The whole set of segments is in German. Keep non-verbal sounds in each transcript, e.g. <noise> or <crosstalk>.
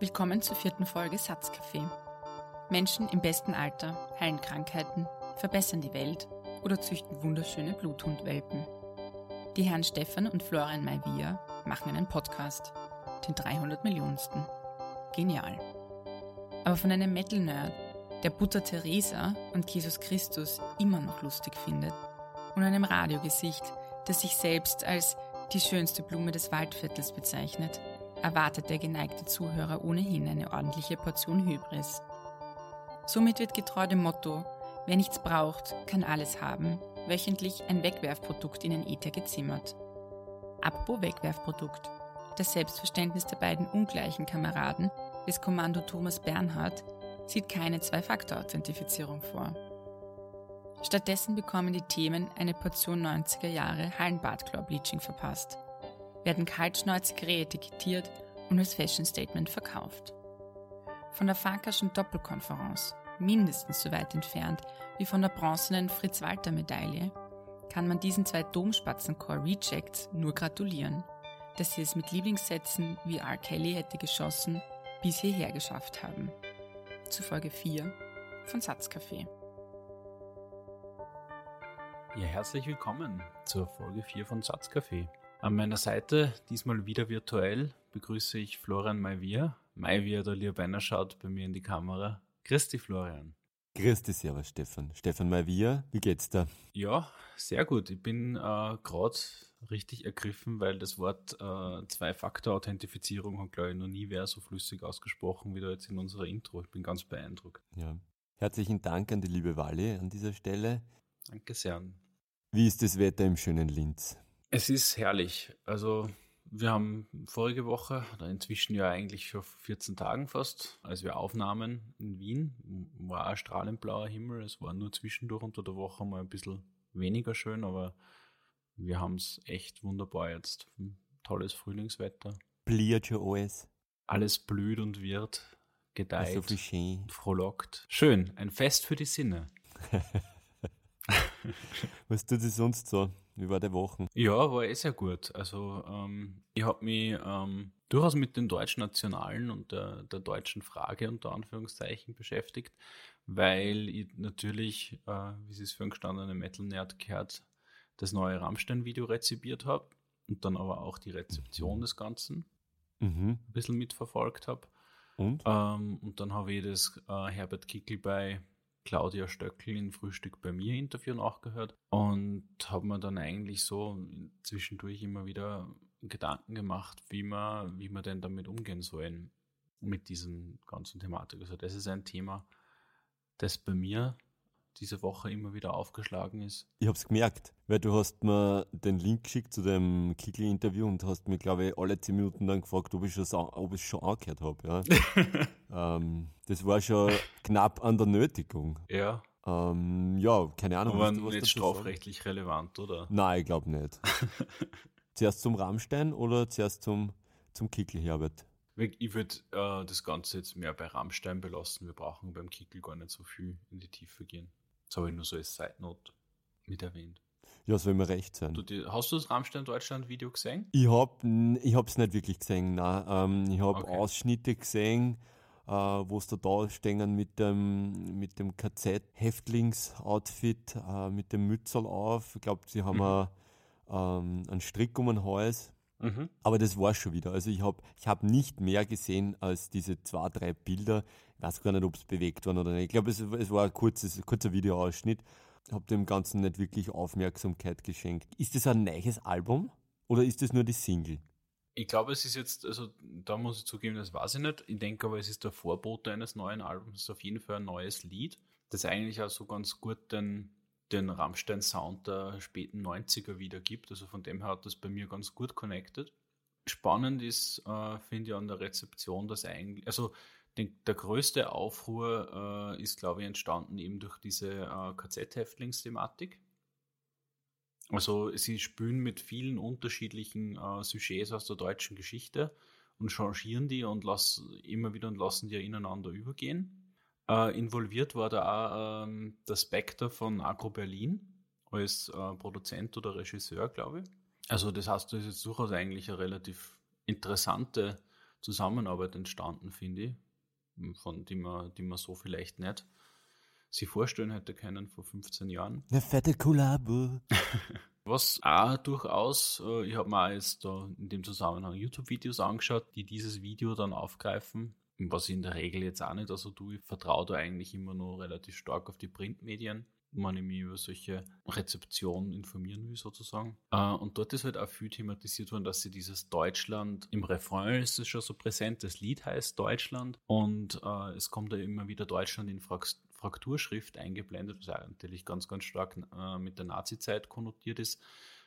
Willkommen zur vierten Folge Satzcafé. Menschen im besten Alter heilen Krankheiten, verbessern die Welt oder züchten wunderschöne Bluthundwelpen. Die Herren Stefan und Florian Maivia machen einen Podcast, den 300 Millionensten. Genial. Aber von einem Metal-Nerd, der Butter Teresa und Jesus Christus immer noch lustig findet, und einem Radiogesicht, das sich selbst als die schönste Blume des Waldviertels bezeichnet, erwartet der geneigte Zuhörer ohnehin eine ordentliche Portion Hybris. Somit wird getreu dem Motto, wer nichts braucht, kann alles haben, wöchentlich ein Wegwerfprodukt in den Äther gezimmert. Apropos Wegwerfprodukt. Das Selbstverständnis der beiden ungleichen Kameraden des Kommando Thomas Bernhard sieht keine Zwei-Faktor-Authentifizierung vor. Stattdessen bekommen die Themen eine Portion 90er Jahre Hallenbadclaw-Bleaching verpasst – werden kaltschnäuzig reetikettiert und als Fashion Statement verkauft. Von der Farkaschen Doppelkonferenz, mindestens so weit entfernt wie von der bronzenen Fritz-Walter-Medaille, kann man diesen zwei Domspatzenchor Rejects nur gratulieren, dass sie es mit Lieblingssätzen wie R. Kelly hätte geschossen bis hierher geschafft haben. Zu Folge 4 von Satzcafé. Ja, herzlich willkommen zur Folge 4 von Satzcafé. An meiner Seite, diesmal wieder virtuell, begrüße ich Florian Maivier. Maivier, der Liabeiner, schaut bei mir in die Kamera. Christi, Florian. Christi, servus, Stefan. Stefan Maivier, wie geht's da? Ja, sehr gut. Ich bin äh, gerade richtig ergriffen, weil das Wort äh, Zwei-Faktor-Authentifizierung hat, glaube ich, noch nie wer so flüssig ausgesprochen wie da jetzt in unserer Intro. Ich bin ganz beeindruckt. Ja. Herzlichen Dank an die liebe Wally an dieser Stelle. Danke sehr. Wie ist das Wetter im schönen Linz? Es ist herrlich. Also wir haben vorige Woche, oder inzwischen ja eigentlich vor 14 Tagen fast, als wir aufnahmen in Wien, war ein strahlend blauer Himmel. Es war nur zwischendurch unter der Woche mal ein bisschen weniger schön, aber wir haben es echt wunderbar jetzt. Tolles Frühlingswetter. Bliert schon alles. Alles blüht und wird, gedeiht, so schön. frohlockt. Schön, ein Fest für die Sinne. <laughs> Was tut es sonst so? Wie war der Wochen? Ja, war eh sehr gut. Also ähm, ich habe mich ähm, durchaus mit den deutschen Nationalen und der, der, deutschen Frage unter Anführungszeichen beschäftigt, weil ich natürlich, äh, wie Sie es für einen gestandenen Metal-Nerd gehört, das neue Rammstein-Video rezipiert habe und dann aber auch die Rezeption des Ganzen mhm. ein bisschen mitverfolgt habe. Und? Ähm, und dann habe ich das äh, Herbert Kickel bei Claudia Stöckel in Frühstück bei mir Interview nachgehört und habe mir dann eigentlich so zwischendurch immer wieder Gedanken gemacht, wie man, wie man denn damit umgehen sollen mit diesen ganzen Thematik. Also das ist ein Thema, das bei mir diese Woche immer wieder aufgeschlagen ist. Ich habe es gemerkt, weil du hast mir den Link geschickt zu dem Kikli-Interview und hast mir, glaube ich, alle zehn Minuten dann gefragt, ob ich es schon, ob ich schon angehört habe. Ja. <laughs> ähm, das war schon knapp an der Nötigung. Ja. Ähm, ja, keine Ahnung. Aber was nicht strafrechtlich sagen. relevant, oder? Nein, ich glaube nicht. <laughs> zuerst zum Rammstein oder zuerst zum, zum Kickel, Herbert? Ich würde äh, das Ganze jetzt mehr bei Rammstein belassen. Wir brauchen beim Kickel gar nicht so viel in die Tiefe gehen. Das habe ich nur so als Side Note mit erwähnt. Ja, soll mir recht sein. Du, die, hast du das Rammstein Deutschland Video gesehen? Ich habe ich es nicht wirklich gesehen. Nein. Ähm, ich habe okay. Ausschnitte gesehen, äh, wo es da da stehen mit dem, mit dem KZ-Häftlings-Outfit, äh, mit dem Mützel auf. Ich glaube, sie haben mhm. ähm, einen Strick um den Hals. Mhm. Aber das war schon wieder. Also ich habe ich hab nicht mehr gesehen als diese zwei, drei Bilder. Ich weiß gar nicht, ob es bewegt war oder nicht. Ich glaube, es, es war ein kurzes, kurzer Videoausschnitt. Habe dem Ganzen nicht wirklich Aufmerksamkeit geschenkt. Ist das ein neues Album oder ist das nur die Single? Ich glaube, es ist jetzt, also da muss ich zugeben, das weiß ich nicht. Ich denke aber, es ist der Vorbote eines neuen Albums. Es ist auf jeden Fall ein neues Lied, das eigentlich auch so ganz gut den, den Rammstein-Sound der späten 90er wiedergibt. Also von dem her hat das bei mir ganz gut connected. Spannend ist, äh, finde ich, an der Rezeption, dass eigentlich, also den, der größte Aufruhr äh, ist, glaube ich, entstanden eben durch diese äh, KZ-Häftlingsthematik. Also sie spülen mit vielen unterschiedlichen äh, Sujets aus der deutschen Geschichte und changieren die und lassen immer wieder und lassen die ineinander übergehen. Äh, involviert war da auch ähm, der Spectre von Agro Berlin als äh, Produzent oder Regisseur, glaube ich. Also das heißt, das ist jetzt durchaus eigentlich eine relativ interessante Zusammenarbeit entstanden, finde ich, von die man, die man so vielleicht nicht sich vorstellen hätte können vor 15 Jahren. Eine fette Kollabo. <laughs> Was auch durchaus, äh, ich habe mir jetzt da in dem Zusammenhang YouTube-Videos angeschaut, die dieses Video dann aufgreifen, was ich in der Regel jetzt auch nicht also tue. Ich vertraue da eigentlich immer noch relativ stark auf die Printmedien wenn ich mich über solche Rezeptionen informieren will, sozusagen. Äh, und dort ist halt auch viel thematisiert worden, dass sie dieses Deutschland, im Refrain ist es schon so präsent, das Lied heißt Deutschland und äh, es kommt da immer wieder Deutschland in Frakturschrift eingeblendet, was natürlich ganz, ganz stark äh, mit der Nazi-Zeit konnotiert ist.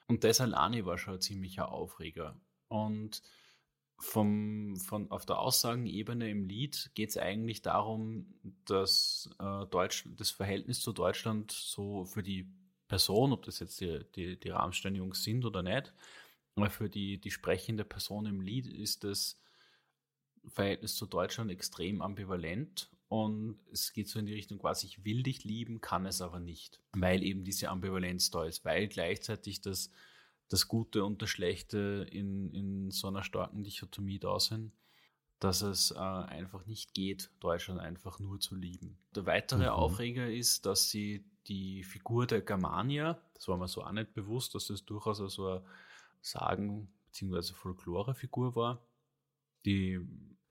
Und das alleine war schon ein ziemlicher Aufreger. Und vom, von, auf der Aussagenebene im Lied geht es eigentlich darum, dass äh, Deutsch, das Verhältnis zu Deutschland so für die Person, ob das jetzt die, die, die Rammstein-Jungs sind oder nicht, aber für die, die sprechende Person im Lied ist das Verhältnis zu Deutschland extrem ambivalent und es geht so in die Richtung quasi, ich will dich lieben, kann es aber nicht, weil eben diese Ambivalenz da ist, weil gleichzeitig das das Gute und das Schlechte in, in so einer starken Dichotomie da sind, dass es äh, einfach nicht geht, Deutschland einfach nur zu lieben. Der weitere mhm. Aufreger ist, dass sie die Figur der Germania, das war mir so auch nicht bewusst, dass das durchaus so eine Sagen- bzw. Folklore-Figur war, die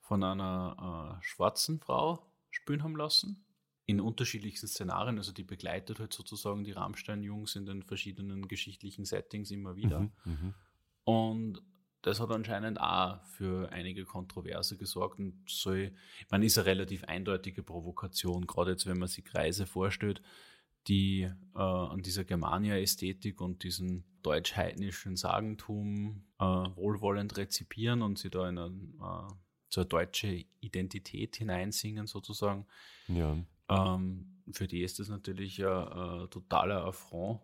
von einer äh, schwarzen Frau spielen haben lassen in unterschiedlichsten Szenarien. Also die begleitet halt sozusagen die Rammstein-Jungs in den verschiedenen geschichtlichen Settings immer wieder. Mhm, mhm, und das hat anscheinend auch für einige Kontroverse gesorgt und soll, man ist eine relativ eindeutige Provokation, gerade jetzt, wenn man sich Kreise vorstellt, die äh, an dieser Germania-Ästhetik und diesem deutsch-heidnischen Sagentum äh, wohlwollend rezipieren und sie da in eine, äh, zur deutsche Identität hineinsingen sozusagen. Ja. Ähm, für die ist das natürlich ein, totaler Affront,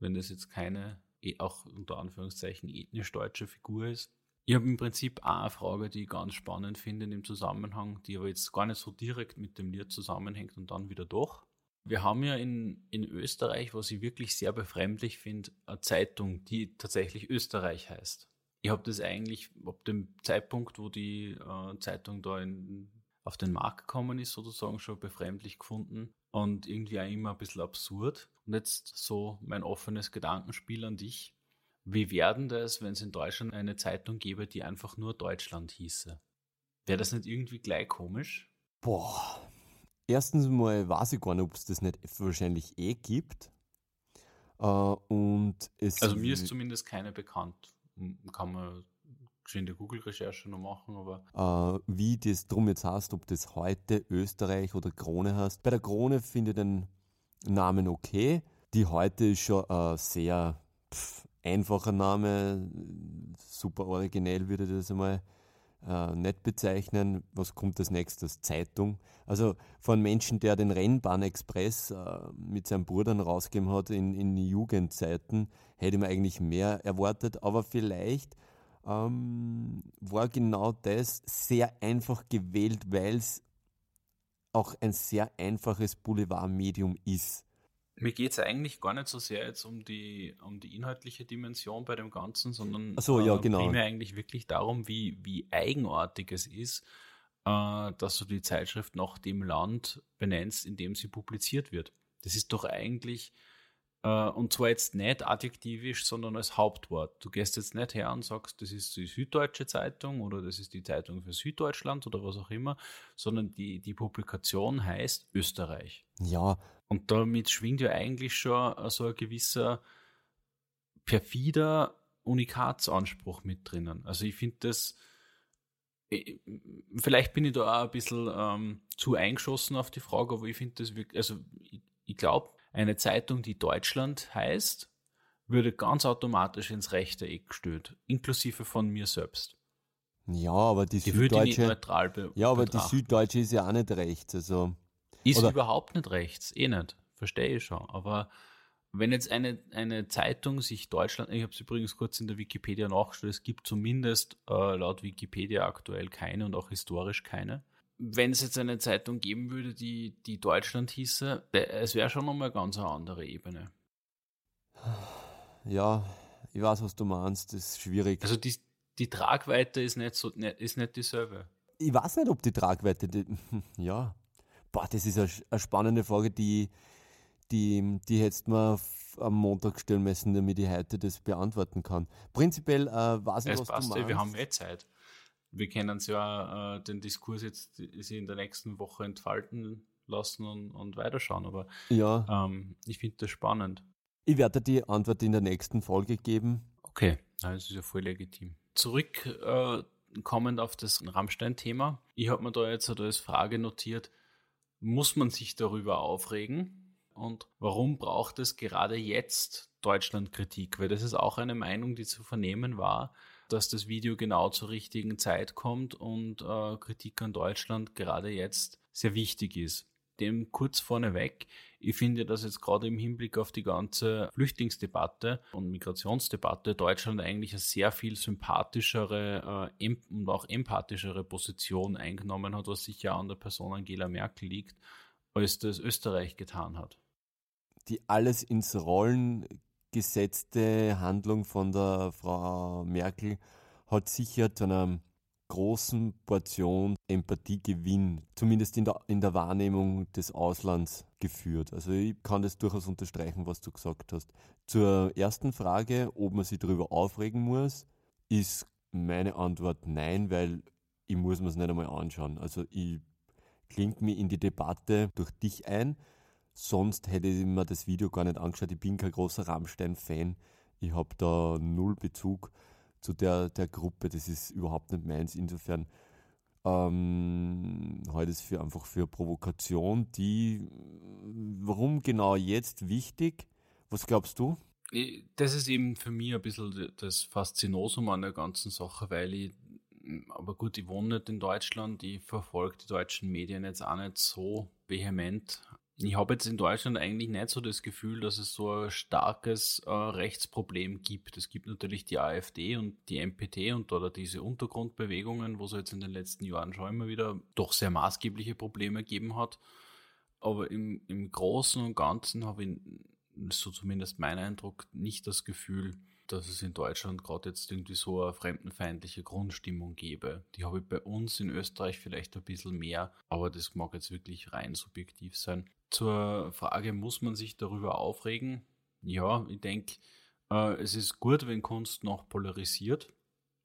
wenn das jetzt keine, eh, auch unter Anführungszeichen, ethnisch deutsche Figur ist. Ich habe im Prinzip auch eine Frage, die ich ganz spannend finde in dem Zusammenhang, die aber jetzt gar nicht so direkt mit dem Lied zusammenhängt und dann wieder doch. Wir haben ja in, in Österreich, was ich wirklich sehr befremdlich finde, eine Zeitung, die tatsächlich Österreich heißt. Ich habe das eigentlich ab dem Zeitpunkt, wo die äh, Zeitung da in auf den Markt gekommen ist, sozusagen schon befremdlich gefunden und irgendwie auch immer ein bisschen absurd. Und jetzt so mein offenes Gedankenspiel an dich. Wie werden das, wenn es in Deutschland eine Zeitung gäbe, die einfach nur Deutschland hieße? Wäre das nicht irgendwie gleich komisch? Boah. Erstens mal weiß ich gar nicht, ob es das nicht wahrscheinlich eh gibt. Uh, und es also mir ist zumindest keine bekannt. Kann man geschwind Google-Recherche noch machen, aber. Äh, wie das drum jetzt heißt, ob das heute Österreich oder Krone heißt. Bei der Krone finde ich den Namen okay. Die heute ist schon ein sehr pff, einfacher Name, super originell würde ich das einmal äh, nicht bezeichnen. Was kommt als nächstes? Zeitung. Also von Menschen, der den Rennbahn-Express äh, mit seinem Bruder rausgegeben hat in, in Jugendzeiten, hätte mir eigentlich mehr erwartet. Aber vielleicht ähm, war genau das sehr einfach gewählt, weil es auch ein sehr einfaches Boulevardmedium ist. Mir geht es eigentlich gar nicht so sehr jetzt um die, um die inhaltliche Dimension bei dem Ganzen, sondern so, ja, äh, genau. primär eigentlich wirklich darum, wie, wie eigenartig es ist, äh, dass du die Zeitschrift nach dem Land benennst, in dem sie publiziert wird. Das ist doch eigentlich und zwar jetzt nicht adjektivisch, sondern als Hauptwort. Du gehst jetzt nicht her und sagst, das ist die Süddeutsche Zeitung oder das ist die Zeitung für Süddeutschland oder was auch immer, sondern die, die Publikation heißt Österreich. Ja. Und damit schwingt ja eigentlich schon so ein gewisser perfider Unikatsanspruch mit drinnen. Also ich finde das, vielleicht bin ich da auch ein bisschen ähm, zu eingeschossen auf die Frage, aber ich finde das wirklich, also ich, ich glaube, eine Zeitung, die Deutschland heißt, würde ganz automatisch ins rechte Eck gestellt, inklusive von mir selbst. Ja, aber die, die Süddeutsche. ja, aber die Süddeutsche ist ja auch nicht rechts. Also, ist oder? überhaupt nicht rechts, eh nicht. Verstehe ich schon. Aber wenn jetzt eine, eine Zeitung sich Deutschland, ich habe es übrigens kurz in der Wikipedia nachgestellt, es gibt zumindest äh, laut Wikipedia aktuell keine und auch historisch keine wenn es jetzt eine Zeitung geben würde, die, die Deutschland hieße, es wäre schon nochmal ganz eine andere Ebene. Ja, ich weiß, was du meinst, das ist schwierig. Also die, die Tragweite ist nicht, so, ne, ist nicht dieselbe. Ich weiß nicht, ob die Tragweite, die, <laughs> ja, boah, das ist eine, eine spannende Frage, die, die, die hättest mir am Montag stellen müssen, damit ich heute das beantworten kann. Prinzipiell äh, weiß ich, es was passt, du meinst. Wir haben eh Zeit. Wir können es ja äh, den Diskurs jetzt in der nächsten Woche entfalten lassen und, und weiterschauen. Aber ja. ähm, ich finde das spannend. Ich werde die Antwort in der nächsten Folge geben. Okay, das ist ja voll legitim. Zurück äh, auf das Rammstein-Thema. Ich habe mir da jetzt als Frage notiert, muss man sich darüber aufregen? Und warum braucht es gerade jetzt Deutschlandkritik? Weil das ist auch eine Meinung, die zu vernehmen war, dass das Video genau zur richtigen Zeit kommt und äh, Kritik an Deutschland gerade jetzt sehr wichtig ist dem kurz vorneweg. Ich finde, dass jetzt gerade im Hinblick auf die ganze Flüchtlingsdebatte und Migrationsdebatte Deutschland eigentlich eine sehr viel sympathischere äh, und auch empathischere Position eingenommen hat, was sicher an der Person Angela Merkel liegt, als das Österreich getan hat. Die alles ins Rollen gesetzte Handlung von der Frau Merkel hat sicher zu einem großen Portion Empathiegewinn, zumindest in der, in der Wahrnehmung des Auslands geführt. Also ich kann das durchaus unterstreichen, was du gesagt hast. Zur ersten Frage, ob man sich darüber aufregen muss, ist meine Antwort nein, weil ich muss mir es nicht einmal anschauen. Also ich klingt mir in die Debatte durch dich ein, sonst hätte ich mir das Video gar nicht angeschaut. Ich bin kein großer Rammstein-Fan. Ich habe da null Bezug zu der, der Gruppe. Das ist überhaupt nicht meins. Insofern ähm, heute ist für einfach für Provokation, die warum genau jetzt wichtig? Was glaubst du? Das ist eben für mich ein bisschen das Faszinosum an der ganzen Sache, weil ich, aber gut, ich wohne nicht in Deutschland, ich verfolge die deutschen Medien jetzt auch nicht so vehement, ich habe jetzt in Deutschland eigentlich nicht so das Gefühl, dass es so ein starkes äh, Rechtsproblem gibt. Es gibt natürlich die AfD und die MPT und oder diese Untergrundbewegungen, wo es jetzt in den letzten Jahren schon immer wieder doch sehr maßgebliche Probleme gegeben hat. Aber im, im Großen und Ganzen habe ich, so zumindest mein Eindruck, nicht das Gefühl, dass es in Deutschland gerade jetzt irgendwie so eine fremdenfeindliche Grundstimmung gäbe. Die habe ich bei uns in Österreich vielleicht ein bisschen mehr, aber das mag jetzt wirklich rein subjektiv sein. Zur Frage, muss man sich darüber aufregen? Ja, ich denke, äh, es ist gut, wenn Kunst noch polarisiert.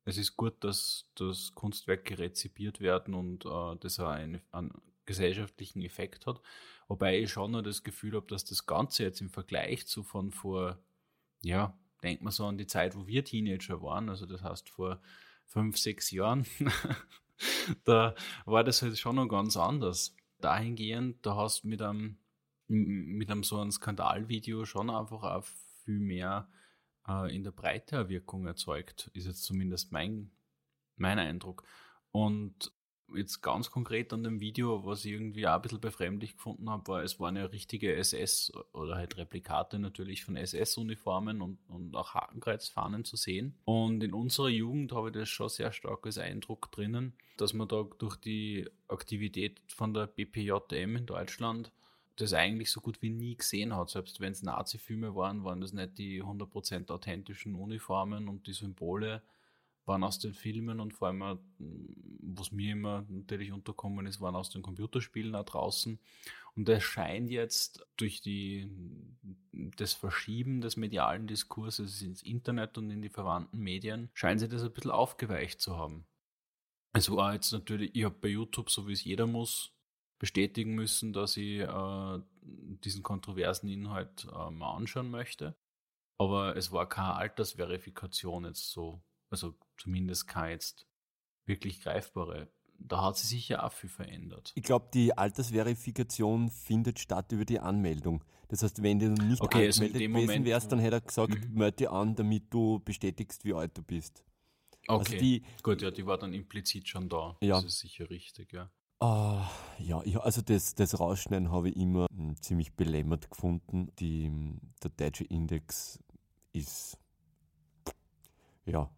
Es ist gut, dass, dass Kunstwerke rezipiert werden und äh, das einen, einen gesellschaftlichen Effekt hat. Wobei ich schon noch das Gefühl habe, dass das Ganze jetzt im Vergleich zu von vor, ja, denkt man so an die Zeit, wo wir Teenager waren, also das heißt vor fünf, sechs Jahren, <laughs> da war das halt schon noch ganz anders. Dahingehend, da hast mit einem, mit einem so einem Skandalvideo schon einfach auch viel mehr äh, in der Breite Wirkung erzeugt, ist jetzt zumindest mein, mein Eindruck. Und jetzt ganz konkret an dem Video, was ich irgendwie auch ein bisschen befremdlich gefunden habe, war, es waren ja richtige SS- oder halt Replikate natürlich von SS-Uniformen und, und auch Hakenkreuzfahnen zu sehen. Und in unserer Jugend habe ich das schon sehr stark als Eindruck drinnen, dass man da durch die Aktivität von der BPJM in Deutschland das eigentlich so gut wie nie gesehen hat. Selbst wenn es Nazi-Filme waren, waren das nicht die 100% authentischen Uniformen und die Symbole, waren aus den Filmen und vor allem, was mir immer natürlich unterkommen ist, waren aus den Computerspielen da draußen. Und es scheint jetzt durch die, das Verschieben des medialen Diskurses ins Internet und in die verwandten Medien, scheint sich das ein bisschen aufgeweicht zu haben. Es war jetzt natürlich, ich habe bei YouTube, so wie es jeder muss, bestätigen müssen, dass ich äh, diesen kontroversen Inhalt äh, mal anschauen möchte. Aber es war keine Altersverifikation jetzt so also zumindest keine jetzt wirklich greifbare. Da hat sich sicher auch viel verändert. Ich glaube, die Altersverifikation findet statt über die Anmeldung. Das heißt, wenn du nicht okay, also angemeldet also gewesen wärst, dann hätte er gesagt, mhm. melde dich an, damit du bestätigst, wie alt du bist. Also okay, also die, gut, ja, die war dann implizit schon da. Ja. Das ist sicher richtig, ja. Uh, ja, ich, also das, das Rausschneiden habe ich immer m, hm, ziemlich belämmert gefunden. Die, der deutsche Index ist ja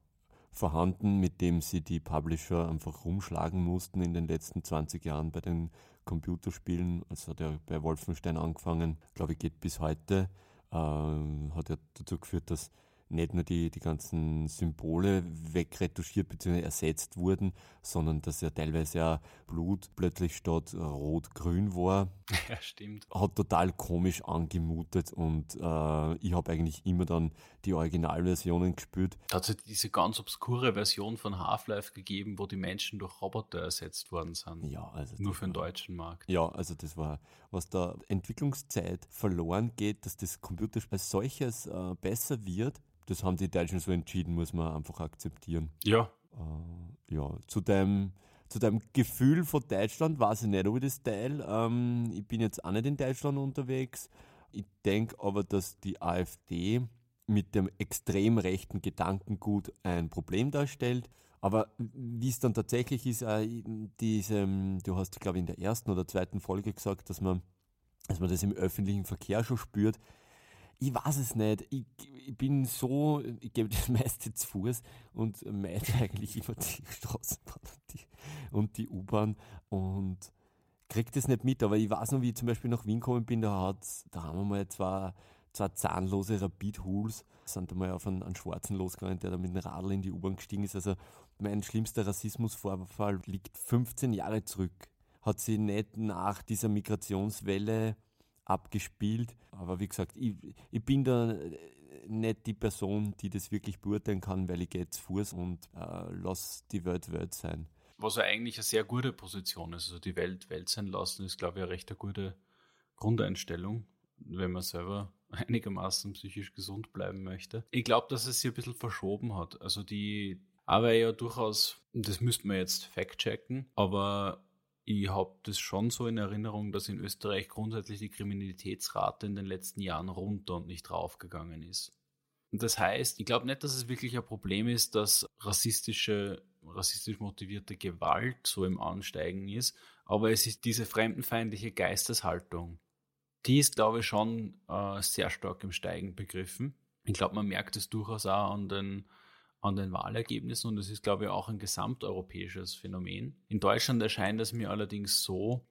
vorhanden, mit dem sie die Publisher einfach rumschlagen mussten in den letzten 20 Jahren bei den Computerspielen. Es hat ja bei Wolfenstein angefangen, glaube ich, geht bis heute. Äh, hat ja dazu geführt, dass nicht nur die, die ganzen Symbole wegretuschiert bzw. ersetzt wurden, sondern dass ja teilweise ja Blut plötzlich statt rot-grün war. <laughs> Ja, stimmt. Hat total komisch angemutet und äh, ich habe eigentlich immer dann die Originalversionen gespielt. Da hat es diese ganz obskure Version von Half-Life gegeben, wo die Menschen durch Roboter ersetzt worden sind. Ja, also. Nur für den deutschen Markt. Ja, also das war, was da Entwicklungszeit verloren geht, dass das Computerspiel als solches äh, besser wird, das haben die Deutschen so entschieden, muss man einfach akzeptieren. Ja. Äh, ja, zu deinem, zu deinem Gefühl von Deutschland weiß ich nicht, ob ich das teile. Ähm, ich bin jetzt auch nicht in Deutschland unterwegs. Ich denke aber, dass die AfD mit dem extrem rechten Gedankengut ein Problem darstellt. Aber wie es dann tatsächlich ist, äh, diese, du hast, glaube ich, in der ersten oder zweiten Folge gesagt, dass man, dass man das im öffentlichen Verkehr schon spürt ich weiß es nicht. Ich, ich bin so, ich gebe das <laughs> meiste zu Fuß und meide eigentlich immer die <laughs> Straßenbahn und die, und die U-Bahn und kriege das nicht mit. Aber ich weiß noch, wie ich zum Beispiel nach Wien gekommen bin, da, hat, da haben wir mal zwei, zwei zahnlose Rapid-Hools, sind einmal auf einen, einen Schwarzen losgegangen, der da mit dem Radl in die U-Bahn gestiegen ist. Also mein schlimmster Rassismusvorfall liegt 15 Jahre zurück. Hat sie nicht nach dieser Migrationswelle abgespielt. Aber wie gesagt, ich, ich bin da nicht die Person, die das wirklich beurteilen kann, weil ich gehe zu Fuß und äh, lass die Welt Welt sein. Was ja eigentlich eine sehr gute Position ist. Also die Welt Welt sein lassen, ist, glaube ich, eine recht gute Grundeinstellung, wenn man selber <laughs> einigermaßen psychisch gesund bleiben möchte. Ich glaube, dass es sich ein bisschen verschoben hat. Also die, aber ja durchaus, das müsste man jetzt fact-checken, aber ich habe das schon so in Erinnerung, dass in Österreich grundsätzlich die Kriminalitätsrate in den letzten Jahren runter und nicht raufgegangen ist. Und das heißt, ich glaube nicht, dass es wirklich ein Problem ist, dass rassistische, rassistisch motivierte Gewalt so im Ansteigen ist, aber es ist diese fremdenfeindliche Geisteshaltung. Die ist, glaube ich, schon äh, sehr stark im Steigen begriffen. Ich glaube, man merkt es durchaus auch an den an den Wahlergebnissen und es ist, glaube ich, auch ein gesamteuropäisches Phänomen. In Deutschland erscheint es mir allerdings so,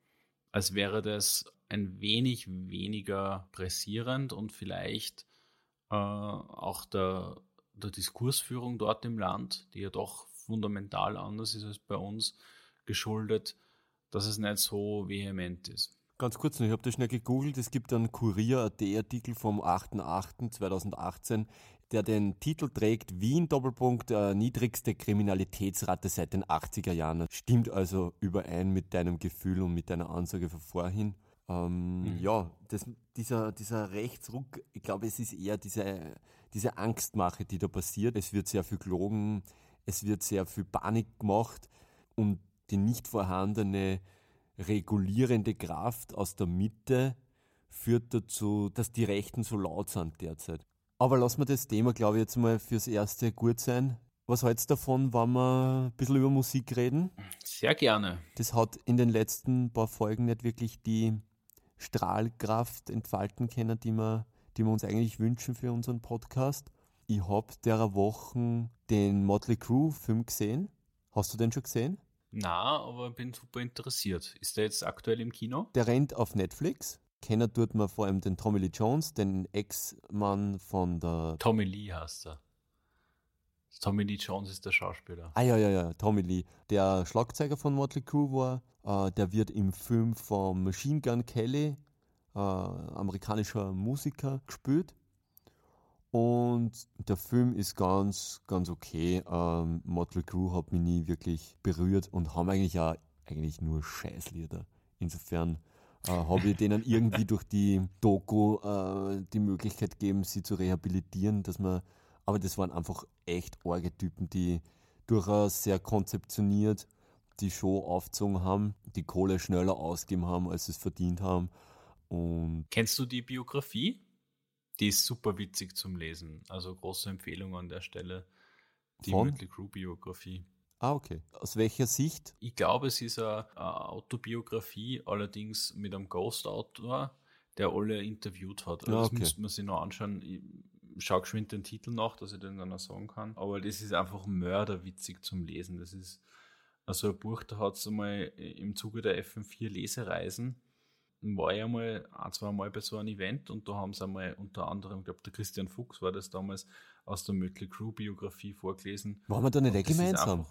als wäre das ein wenig weniger pressierend und vielleicht äh, auch der, der Diskursführung dort im Land, die ja doch fundamental anders ist als bei uns, geschuldet, dass es nicht so vehement ist. Ganz kurz noch, ich habe das schnell gegoogelt. Es gibt einen Kurier.at-Artikel vom 8.8.2018, der den Titel trägt Wien Doppelpunkt äh, niedrigste Kriminalitätsrate seit den 80er Jahren. Stimmt also überein mit deinem Gefühl und mit deiner Ansage von vorhin. Ähm, mhm. Ja, das, dieser, dieser Rechtsruck, ich glaube, es ist eher diese, diese Angstmache, die da passiert. Es wird sehr viel gelogen, es wird sehr viel Panik gemacht und die nicht vorhandene regulierende Kraft aus der Mitte führt dazu, dass die Rechten so laut sind derzeit. Aber lassen wir das Thema, glaube ich, jetzt mal fürs Erste gut sein. Was hältst du davon, wenn wir ein bisschen über Musik reden? Sehr gerne. Das hat in den letzten paar Folgen nicht wirklich die Strahlkraft entfalten können, die wir, die wir uns eigentlich wünschen für unseren Podcast. Ich habe derer Wochen den Motley Crue Film gesehen. Hast du den schon gesehen? Na, aber bin super interessiert. Ist der jetzt aktuell im Kino? Der rennt auf Netflix. Kennen tut man vor allem den Tommy Lee Jones, den Ex-Mann von der. Tommy Lee heißt er. Tommy Lee Jones ist der Schauspieler. Ah ja, ja, ja, Tommy Lee. Der Schlagzeuger von Motley Crue war, äh, der wird im Film von Machine Gun Kelly, äh, amerikanischer Musiker, gespielt. Und der Film ist ganz, ganz okay. Ähm, Motley Crue hat mich nie wirklich berührt und haben eigentlich auch eigentlich nur Scheißlieder. Insofern äh, habe ich denen <laughs> irgendwie durch die Doku äh, die Möglichkeit gegeben, sie zu rehabilitieren, dass man, aber das waren einfach echt arge Typen, die durchaus sehr konzeptioniert die Show aufgezogen haben, die Kohle schneller ausgeben haben, als sie es verdient haben. Und Kennst du die Biografie? Die ist super witzig zum Lesen. Also große Empfehlung an der Stelle. Die Mötley Crew Biografie. Ah, okay. Aus welcher Sicht? Ich glaube, es ist eine, eine Autobiografie, allerdings mit einem Ghost-Autor, der alle interviewt hat. Also ah, okay. Das müsste man sich noch anschauen. Ich schaue geschwind den Titel nach, dass ich den dann noch sagen kann. Aber das ist einfach mörderwitzig zum Lesen. Das ist also ein Buch, da hat es einmal im Zuge der FM4 Lesereisen war ich einmal ein, zwei Mal bei so einem Event und da haben sie einmal unter anderem, ich glaube, der Christian Fuchs war das damals, aus der Mötley Crew Biografie vorgelesen. Waren wir da nicht eh gemeinsam?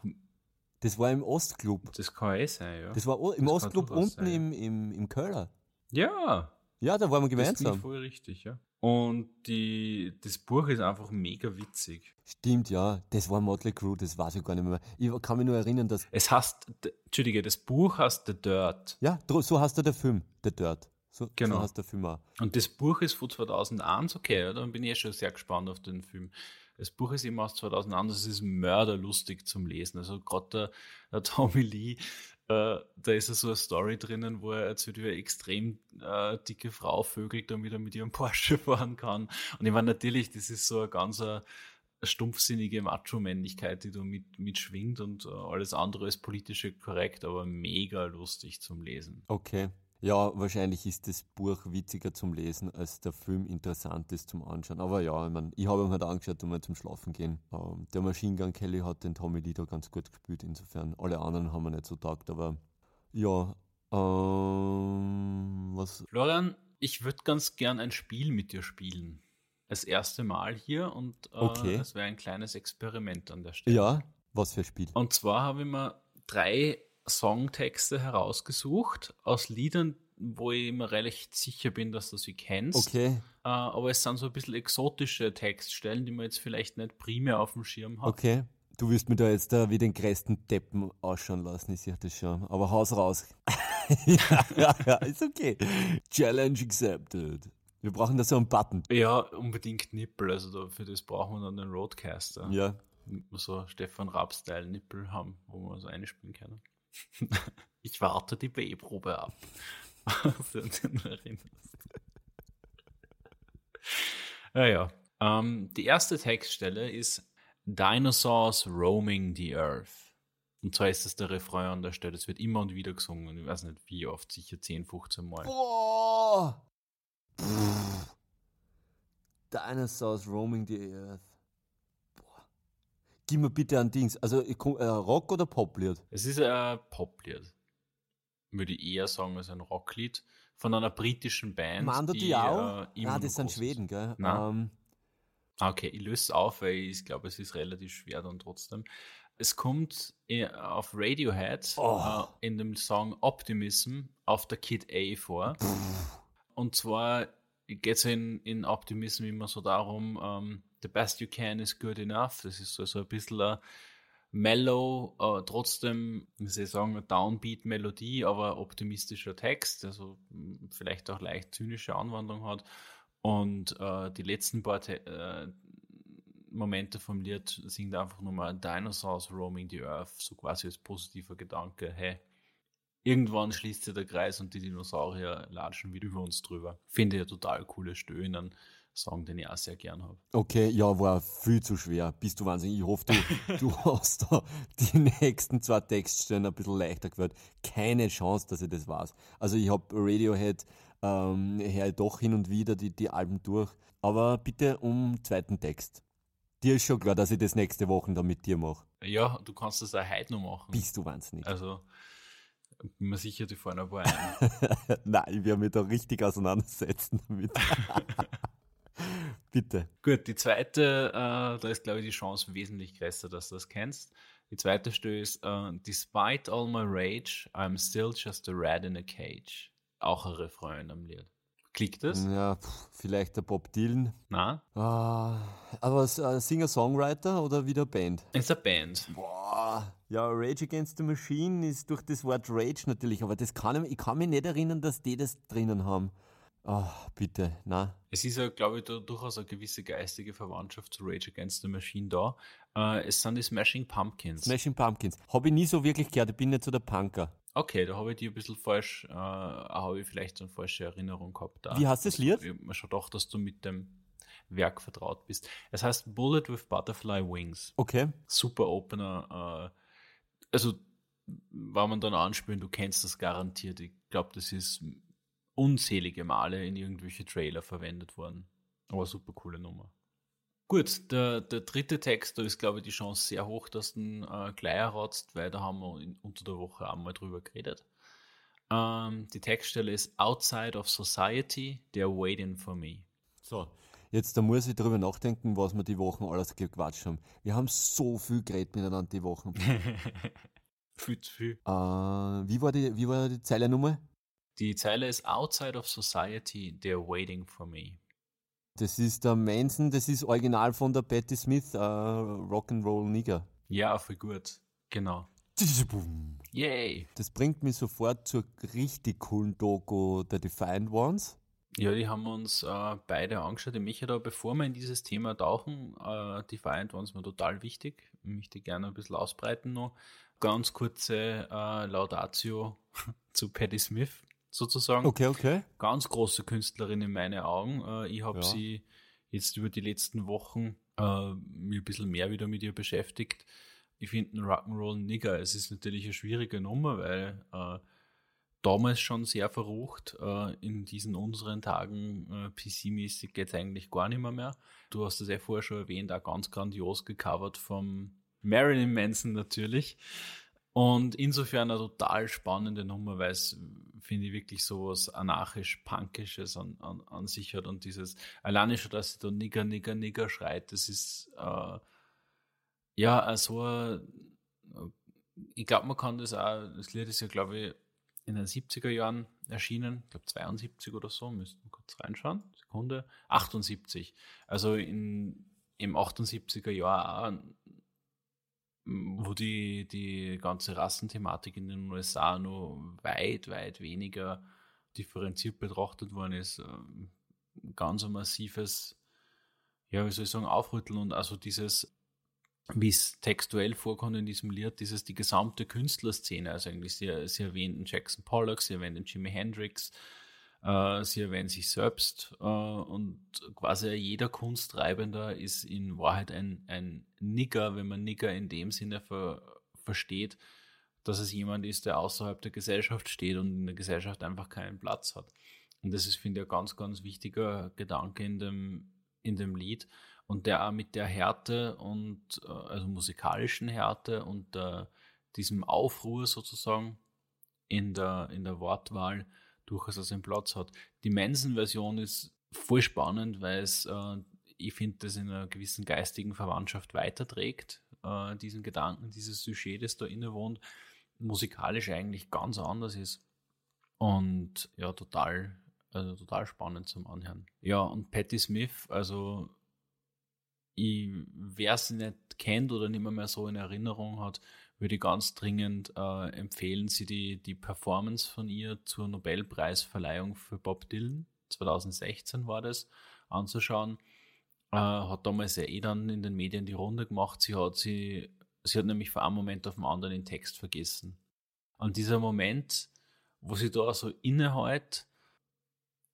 Das war im Ostclub. Das kann eh sein, ja. Das war im das Ostclub unten sein, im, im, im Köller. Ja. Ja, da waren wir gemeinsam. Das voll richtig, ja. Und die, das Buch ist einfach mega witzig. Stimmt, ja. Das war Motley Crew, das weiß ich gar nicht mehr. Ich kann mich nur erinnern, dass. Es heißt, Entschuldige, das Buch heißt The Dirt. Ja, so heißt der Film, The Dirt. So, genau. so heißt der Film auch. Und das Buch ist von 2001, okay, dann bin ich eh schon sehr gespannt auf den Film. Das Buch ist immer aus 2001, das ist mörderlustig zum Lesen. Also gerade der, der <laughs> Tommy Lee, da ist ja so eine Story drinnen, wo er erzählt, wie eine extrem äh, dicke Frau vögelt, damit er mit ihrem <laughs> Porsche fahren kann. Und ich meine, natürlich, das ist so eine ganz äh, stumpfsinnige Macho-Männlichkeit, die da mit, mitschwingt und äh, alles andere ist politisch korrekt, aber mega lustig zum Lesen. Okay. Ja, wahrscheinlich ist das Buch witziger zum Lesen, als der Film interessant ist zum Anschauen. Aber ja, ich, mein, ich habe ihn halt angeschaut, um mal zum Schlafen gehen. Ähm, der Machine Gun Kelly hat den Tommy Lee da ganz gut gespielt, insofern. Alle anderen haben wir nicht so taugt, aber ja, ähm, was. Florian, ich würde ganz gern ein Spiel mit dir spielen. Das erste Mal hier und äh, okay. es wäre ein kleines Experiment an der Stelle. Ja, was für ein Spiel? Und zwar habe ich mir drei Songtexte herausgesucht aus Liedern, wo ich immer recht sicher bin, dass du sie kennst. Okay. Äh, aber es sind so ein bisschen exotische Textstellen, die man jetzt vielleicht nicht primär auf dem Schirm hat. Okay. Du wirst mir da jetzt da wie den größten Deppen ausschauen lassen, ich sehe das schon. Aber haus raus. <laughs> ja, ja, ja, ist okay. Challenge accepted. Wir brauchen da so einen Button. Ja, unbedingt Nippel. Also da, für das brauchen wir dann einen Roadcaster. Ja. So Stefan Raab-Style-Nippel haben, wo wir so einspielen können. Ich warte die B-Probe ab. <laughs> ja, ja. Ähm, die erste Textstelle ist Dinosaurs roaming the earth. Und zwar ist das der Refrain an der Stelle. Es wird immer und wieder gesungen. Ich weiß nicht wie oft, sicher 10, 15 Mal. Boah! Dinosaurs roaming the earth. Gib mir bitte ein Dings. Also äh, Rock- oder Poplied? Es ist ein Poplied. Würde ich eher sagen als ein Rocklied von einer britischen Band. Mando die, Diao? Äh, Nein, das sind Schweden, gell? Ähm, okay, ich löse es auf, weil ich glaube, es ist relativ schwer dann trotzdem. Es kommt auf Radiohead oh. uh, in dem Song Optimism auf der Kid A vor. Pff. Und zwar geht es in, in Optimism immer so darum, ähm, the best you can is good enough. Das ist so, so ein bisschen ein mellow, äh, trotzdem, wie soll ich sagen, eine Downbeat-Melodie, aber optimistischer Text, also hm, vielleicht auch leicht zynische Anwandlung hat. Und äh, die letzten paar Te äh, Momente vom Lied singt einfach nochmal Dinosaurs roaming the earth, so quasi als positiver Gedanke, hey, irgendwann schließt sich der Kreis und die Dinosaurier latschen wieder über uns drüber. Finde ich ja total coole Stöhnen. Song, den ich auch sehr gern habe. Okay, ja, war viel zu schwer. Bist du wahnsinnig. Ich hoffe, du, <laughs> du hast da die nächsten zwei Textstellen ein bisschen leichter gehört. Keine Chance, dass ich das weiß. Also ich habe Radiohead, ähm, höre doch hin und wieder die, die Alben durch. Aber bitte um zweiten Text. Dir ist schon klar, dass ich das nächste Woche dann mit dir mache. Ja, du kannst das auch heute noch machen. Bist du wahnsinnig. Also, bin mir sicher, die fallen ein paar ein. <laughs> Nein, ich werde mich da richtig auseinandersetzen damit. <laughs> <laughs> Bitte. Gut, die zweite, äh, da ist, glaube ich, die Chance wesentlich größer, dass du das kennst. Die zweite Stelle ist, uh, Despite all my rage, I'm still just a rat in a cage. Auch ein Refrain am Lied. Klickt das? Ja, pff, vielleicht der Bob Dylan. Na? Ah, aber äh, Singer-Songwriter oder wieder Band? Ist eine Band. Boah. Ja, Rage Against the Machine ist durch das Wort Rage natürlich, aber das kann ich, ich kann mich nicht erinnern, dass die das drinnen haben. Oh, bitte, na. Es ist ja, glaube ich, da durchaus eine gewisse geistige Verwandtschaft zu Rage Against the Machine da. Äh, es sind die Smashing Pumpkins. Smashing Pumpkins. Habe ich nie so wirklich gehört, ich bin nicht so der Punker. Okay, da habe ich die ein bisschen falsch, äh, habe ich vielleicht eine falsche Erinnerung gehabt. Da. Wie heißt das Lied? Ich habe mir schon gedacht, dass du mit dem Werk vertraut bist. Es heißt Bullet with Butterfly Wings. Okay. Super Opener. Äh, also, wenn man dann anspielen, du kennst das garantiert. Ich glaube, das ist unzählige Male in irgendwelche Trailer verwendet worden. Aber super coole Nummer. Gut, der, der dritte Text, da ist, glaube ich, die Chance sehr hoch, dass du ihn äh, gleich erratzt, weil da haben wir in, unter der Woche einmal drüber geredet. Ähm, die Textstelle ist Outside of Society, they're waiting for me. So, jetzt da muss ich darüber nachdenken, was wir die Wochen alles gequatscht haben. Wir haben so viel geredet miteinander die Wochen. <laughs> viel zu viel. Äh, wie, war die, wie war die Zeile Nummer? Die Zeile ist Outside of Society, they're waiting for me. Das ist der Manson, das ist original von der Patti Smith, uh, Rock'n'Roll Nigger. Ja, voll gut. Genau. Yay! Das bringt mich sofort zur richtig coolen Doku der Defiant Ones. Ja, die haben wir uns äh, beide angeschaut. Ich möchte da, bevor wir in dieses Thema tauchen, äh, Defiant Ones mir total wichtig. Ich möchte gerne ein bisschen ausbreiten noch. Ganz kurze äh, Laudatio <laughs> zu Patti Smith sozusagen. Okay, okay. Ganz große Künstlerin in meinen Augen. Äh, ich habe ja. sie jetzt über die letzten Wochen äh, mir ein bisschen mehr wieder mit ihr beschäftigt. Ich finde Rock'n'Roll Nigger, es ist natürlich eine schwierige Nummer, weil äh, damals schon sehr verrucht. Äh, in diesen unseren Tagen äh, PC-mäßig geht es eigentlich gar nicht mehr, mehr. Du hast es ja vorher schon erwähnt, auch ganz grandios gecovert vom Marilyn Manson natürlich. Und insofern eine total spannende Nummer, weil es, finde ich, wirklich so was anarchisch-punkisches an, an, an sich hat. Und dieses, alleine schon, dass sie da Nigger, Nigger, Nigger schreit, das ist, äh, ja, so, ich glaube, man kann das auch, das Lied ist ja, glaube ich, in den 70er Jahren erschienen, ich glaube 72 oder so, müssten wir kurz reinschauen, Sekunde, 78. Also in, im 78er Jahr auch wo die, die ganze Rassenthematik in den USA nur weit, weit weniger differenziert betrachtet worden ist. Ähm, ganz ein massives, ja, wie soll ich sagen, Aufrütteln und also dieses, wie es textuell vorkommt in diesem Lied, dieses die gesamte Künstlerszene, also eigentlich, sie, sie erwähnten Jackson Pollock, sie erwähnten Jimi Hendrix, sie erwähnen sich selbst äh, und quasi jeder Kunsttreibender ist in Wahrheit ein, ein Nigger, wenn man Nigger in dem Sinne ver, versteht, dass es jemand ist, der außerhalb der Gesellschaft steht und in der Gesellschaft einfach keinen Platz hat. Und das ist, finde ich, ein ganz, ganz wichtiger Gedanke in dem, in dem Lied. Und der auch mit der Härte und äh, also musikalischen Härte und äh, diesem Aufruhr sozusagen in der, in der Wortwahl durchaus seinen Platz hat. Die Manson-Version ist voll spannend, weil es, äh, ich finde, das in einer gewissen geistigen Verwandtschaft weiterträgt, äh, diesen Gedanken, dieses Sujet, das da inne wohnt, musikalisch eigentlich ganz anders ist. Und ja, total, also total spannend zum Anhören. Ja, und Patti Smith, also wer sie nicht kennt oder nicht mehr, mehr so in Erinnerung hat, würde ich ganz dringend äh, empfehlen, Sie die, die Performance von ihr zur Nobelpreisverleihung für Bob Dylan, 2016 war das, anzuschauen. Äh, hat damals ja eh dann in den Medien die Runde gemacht. Sie hat, sie, sie hat nämlich von einem Moment auf den anderen den Text vergessen. Und dieser Moment, wo sie da so innehält,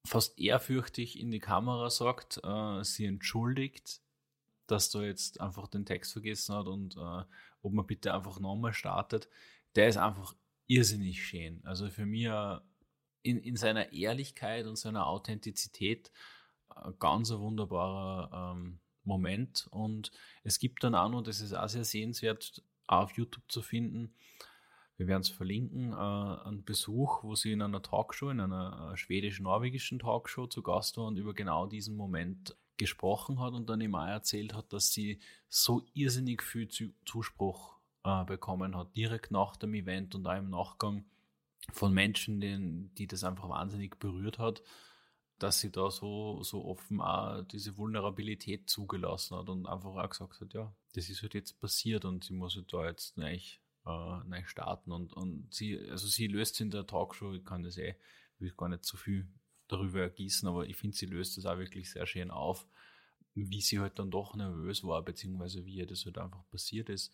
fast ehrfürchtig in die Kamera sagt, äh, sie entschuldigt, dass da jetzt einfach den Text vergessen hat und äh, ob man bitte einfach nochmal startet, der ist einfach irrsinnig schön. Also für mich äh, in, in seiner Ehrlichkeit und seiner Authentizität äh, ganz ein wunderbarer ähm, Moment. Und es gibt dann auch noch, das ist auch sehr sehenswert, auf YouTube zu finden, wir werden es verlinken, äh, einen Besuch, wo sie in einer Talkshow, in einer äh, schwedisch-norwegischen Talkshow zu Gast war und über genau diesen Moment gesprochen hat und dann ihm auch erzählt hat, dass sie so irrsinnig viel Zuspruch äh, bekommen hat, direkt nach dem Event und auch im Nachgang von Menschen, denen, die das einfach wahnsinnig berührt hat, dass sie da so, so offen auch diese Vulnerabilität zugelassen hat und einfach auch gesagt hat, ja, das ist halt jetzt passiert und sie muss halt da jetzt nicht, äh, nicht starten und, und sie, also sie löst in der Talkshow, ich kann das eh, will gar nicht zu viel darüber ergießen, aber ich finde, sie löst das auch wirklich sehr schön auf, wie sie halt dann doch nervös war, beziehungsweise wie ihr das halt einfach passiert ist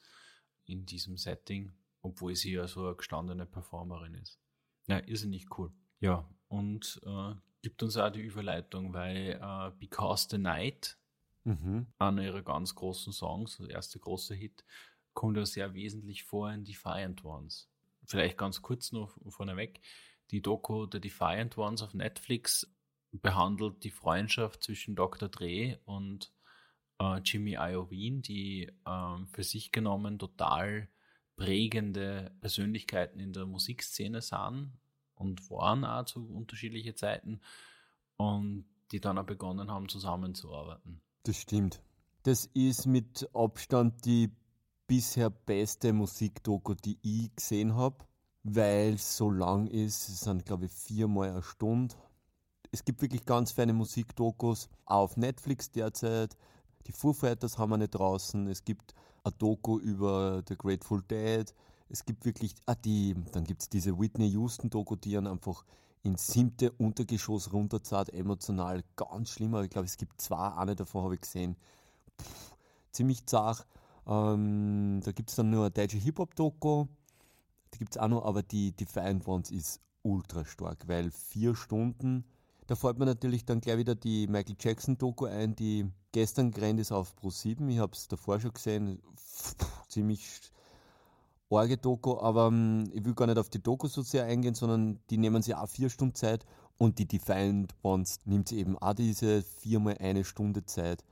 in diesem Setting, obwohl sie ja so eine gestandene Performerin ist. Ja, irrsinnig cool. Ja, und äh, gibt uns auch die Überleitung, weil äh, Because the Night, mhm. einer ihrer ganz großen Songs, der erste große Hit, kommt ja sehr wesentlich vor in Defiant Ones. Vielleicht ganz kurz noch vorneweg. Die Doku The Defiant Ones auf Netflix behandelt die Freundschaft zwischen Dr. Dre und äh, Jimmy Iovine, die äh, für sich genommen total prägende Persönlichkeiten in der Musikszene sind und waren auch zu unterschiedlichen Zeiten und die dann auch begonnen haben, zusammenzuarbeiten. Das stimmt. Das ist mit Abstand die bisher beste Musikdoku, die ich gesehen habe, weil es so lang ist. Es sind, glaube ich, viermal eine Stunde. Es gibt wirklich ganz feine Musikdokus auf Netflix derzeit. Die Foo Fighters haben wir nicht draußen. Es gibt eine Doku über The Grateful Dead. Es gibt wirklich, ah, die, dann gibt es diese Whitney Houston-Doku, die dann einfach ins siebte Untergeschoss runterzahlt, emotional ganz schlimm, aber ich glaube, es gibt zwei, eine davon habe ich gesehen. Pff, ziemlich zart. Ähm, da gibt es dann nur eine deutsche Hip-Hop-Doku. Die gibt es auch noch, aber die Defiant Ones ist ultra stark, weil vier Stunden, da fällt mir natürlich dann gleich wieder die Michael Jackson-Doku ein, die gestern gerannt ist auf Pro 7. Ich habe es davor schon gesehen. Pff, ziemlich arge Doku, aber um, ähm, ich will gar nicht auf die Doku so sehr eingehen, sondern die nehmen sich auch vier Stunden Zeit und die Defiant Ones nimmt eben auch diese viermal eine Stunde Zeit.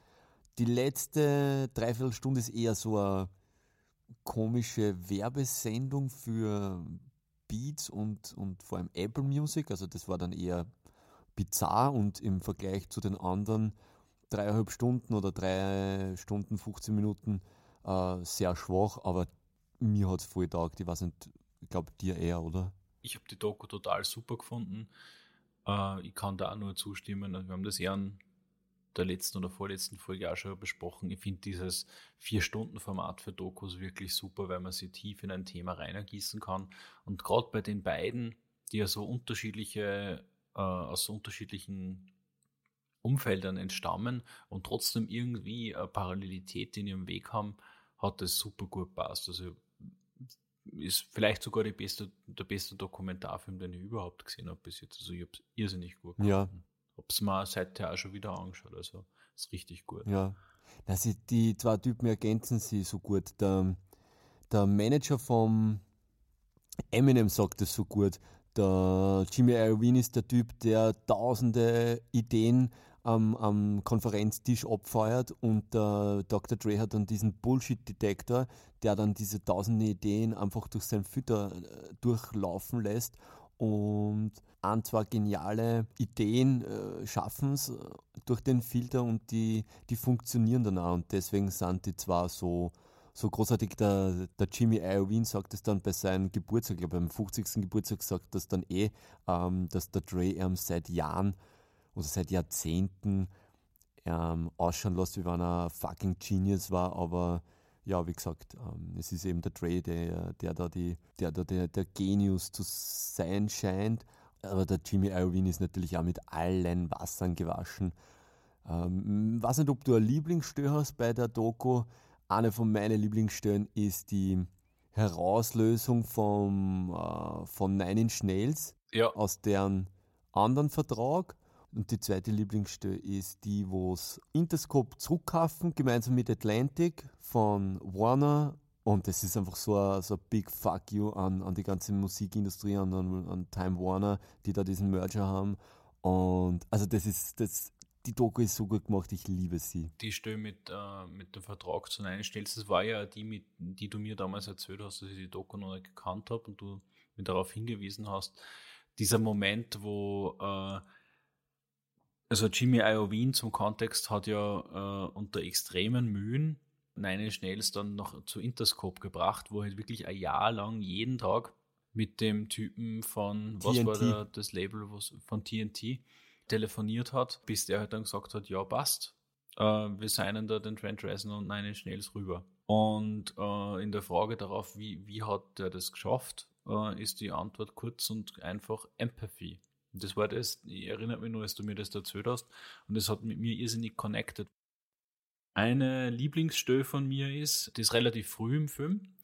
Die letzte Dreiviertelstunde ist eher so eine komische Werbesendung für Beats und, und vor allem Apple Music. Also das war dann eher bizarr und im Vergleich zu den anderen dreieinhalb Stunden oder drei Stunden, 15 Minuten äh, sehr schwach, aber mir hat es voll taugt. Ich weiß nicht, ich glaube dir eher, oder? Ich habe die Doku total super gefunden. Äh, ich kann da auch nur zustimmen. Also wir haben das eher an der letzten oder vorletzten Folge auch schon besprochen. Ich finde dieses Vier-Stunden-Format für Dokus wirklich super, weil man sie tief in ein Thema reinergießen kann. Und gerade bei den beiden, die ja so unterschiedliche, äh, aus so unterschiedlichen Umfeldern entstammen und trotzdem irgendwie eine Parallelität in ihrem Weg haben, hat das super gut passt. Also ist vielleicht sogar die beste, der beste Dokumentarfilm, den ich überhaupt gesehen habe bis jetzt. Also ich habe es irrsinnig gut gefunden. Ja. Habe es mir seither auch schon wieder angeschaut. Also ist richtig gut. Ja. Also die zwei Typen ergänzen sich so gut. Der, der Manager vom Eminem sagt es so gut. Der Jimmy Iovine ist der Typ, der tausende Ideen am, am Konferenztisch abfeuert und der Dr. Dre hat dann diesen Bullshit-Detektor, der dann diese tausende Ideen einfach durch sein Fütter äh, durchlaufen lässt und ein, zwei geniale Ideen äh, schaffen es äh, durch den Filter und die, die funktionieren dann auch und deswegen sind die zwar so so großartig, der, der Jimmy Iovine sagt es dann bei seinem Geburtstag, glaube beim 50. Geburtstag sagt das dann eh, ähm, dass der Dre ähm, seit Jahren oder seit Jahrzehnten ähm, ausschauen lässt, wie wenn er fucking Genius war, aber ja, wie gesagt, ähm, es ist eben der Dre, der, der da die, der da der, der Genius zu sein scheint. Aber der Jimmy Iovine ist natürlich auch mit allen Wassern gewaschen. Ähm, weiß nicht, ob du eine Lieblingsstelle hast bei der Doku. Eine von meinen Lieblingsstellen ist die Herauslösung vom, äh, von Nine Inch Nails ja. aus deren anderen Vertrag. Und die zweite Lieblingsstelle ist die, wo es Interscope zurückkaufen, gemeinsam mit Atlantic von Warner. Und das ist einfach so ein, so Big Fuck you an, an die ganze Musikindustrie, an, an Time Warner, die da diesen Merger haben. Und also das ist, das, die Doku ist so gut gemacht, ich liebe sie. Die Stelle mit, äh, mit dem Vertrag zu Nein stellst, das war ja die, mit, die du mir damals erzählt hast, dass ich die Doku noch nicht gekannt habe und du mir darauf hingewiesen hast. Dieser Moment, wo äh, also Jimmy Iovine zum Kontext hat ja äh, unter extremen Mühen Nine Schnells dann noch zu Interscope gebracht, wo er halt wirklich ein Jahr lang jeden Tag mit dem Typen von, was war der, das Label was, von TNT, telefoniert hat, bis der halt dann gesagt hat, ja passt, äh, wir seien da den Trent Reznor und Nine Schnells rüber. Und äh, in der Frage darauf, wie, wie hat der das geschafft, äh, ist die Antwort kurz und einfach Empathy. Das war das, ich erinnere mich nur, als du mir das erzählt hast, und das hat mit mir irrsinnig connected. Eine Lieblingsstelle von mir ist, die ist relativ früh im Film,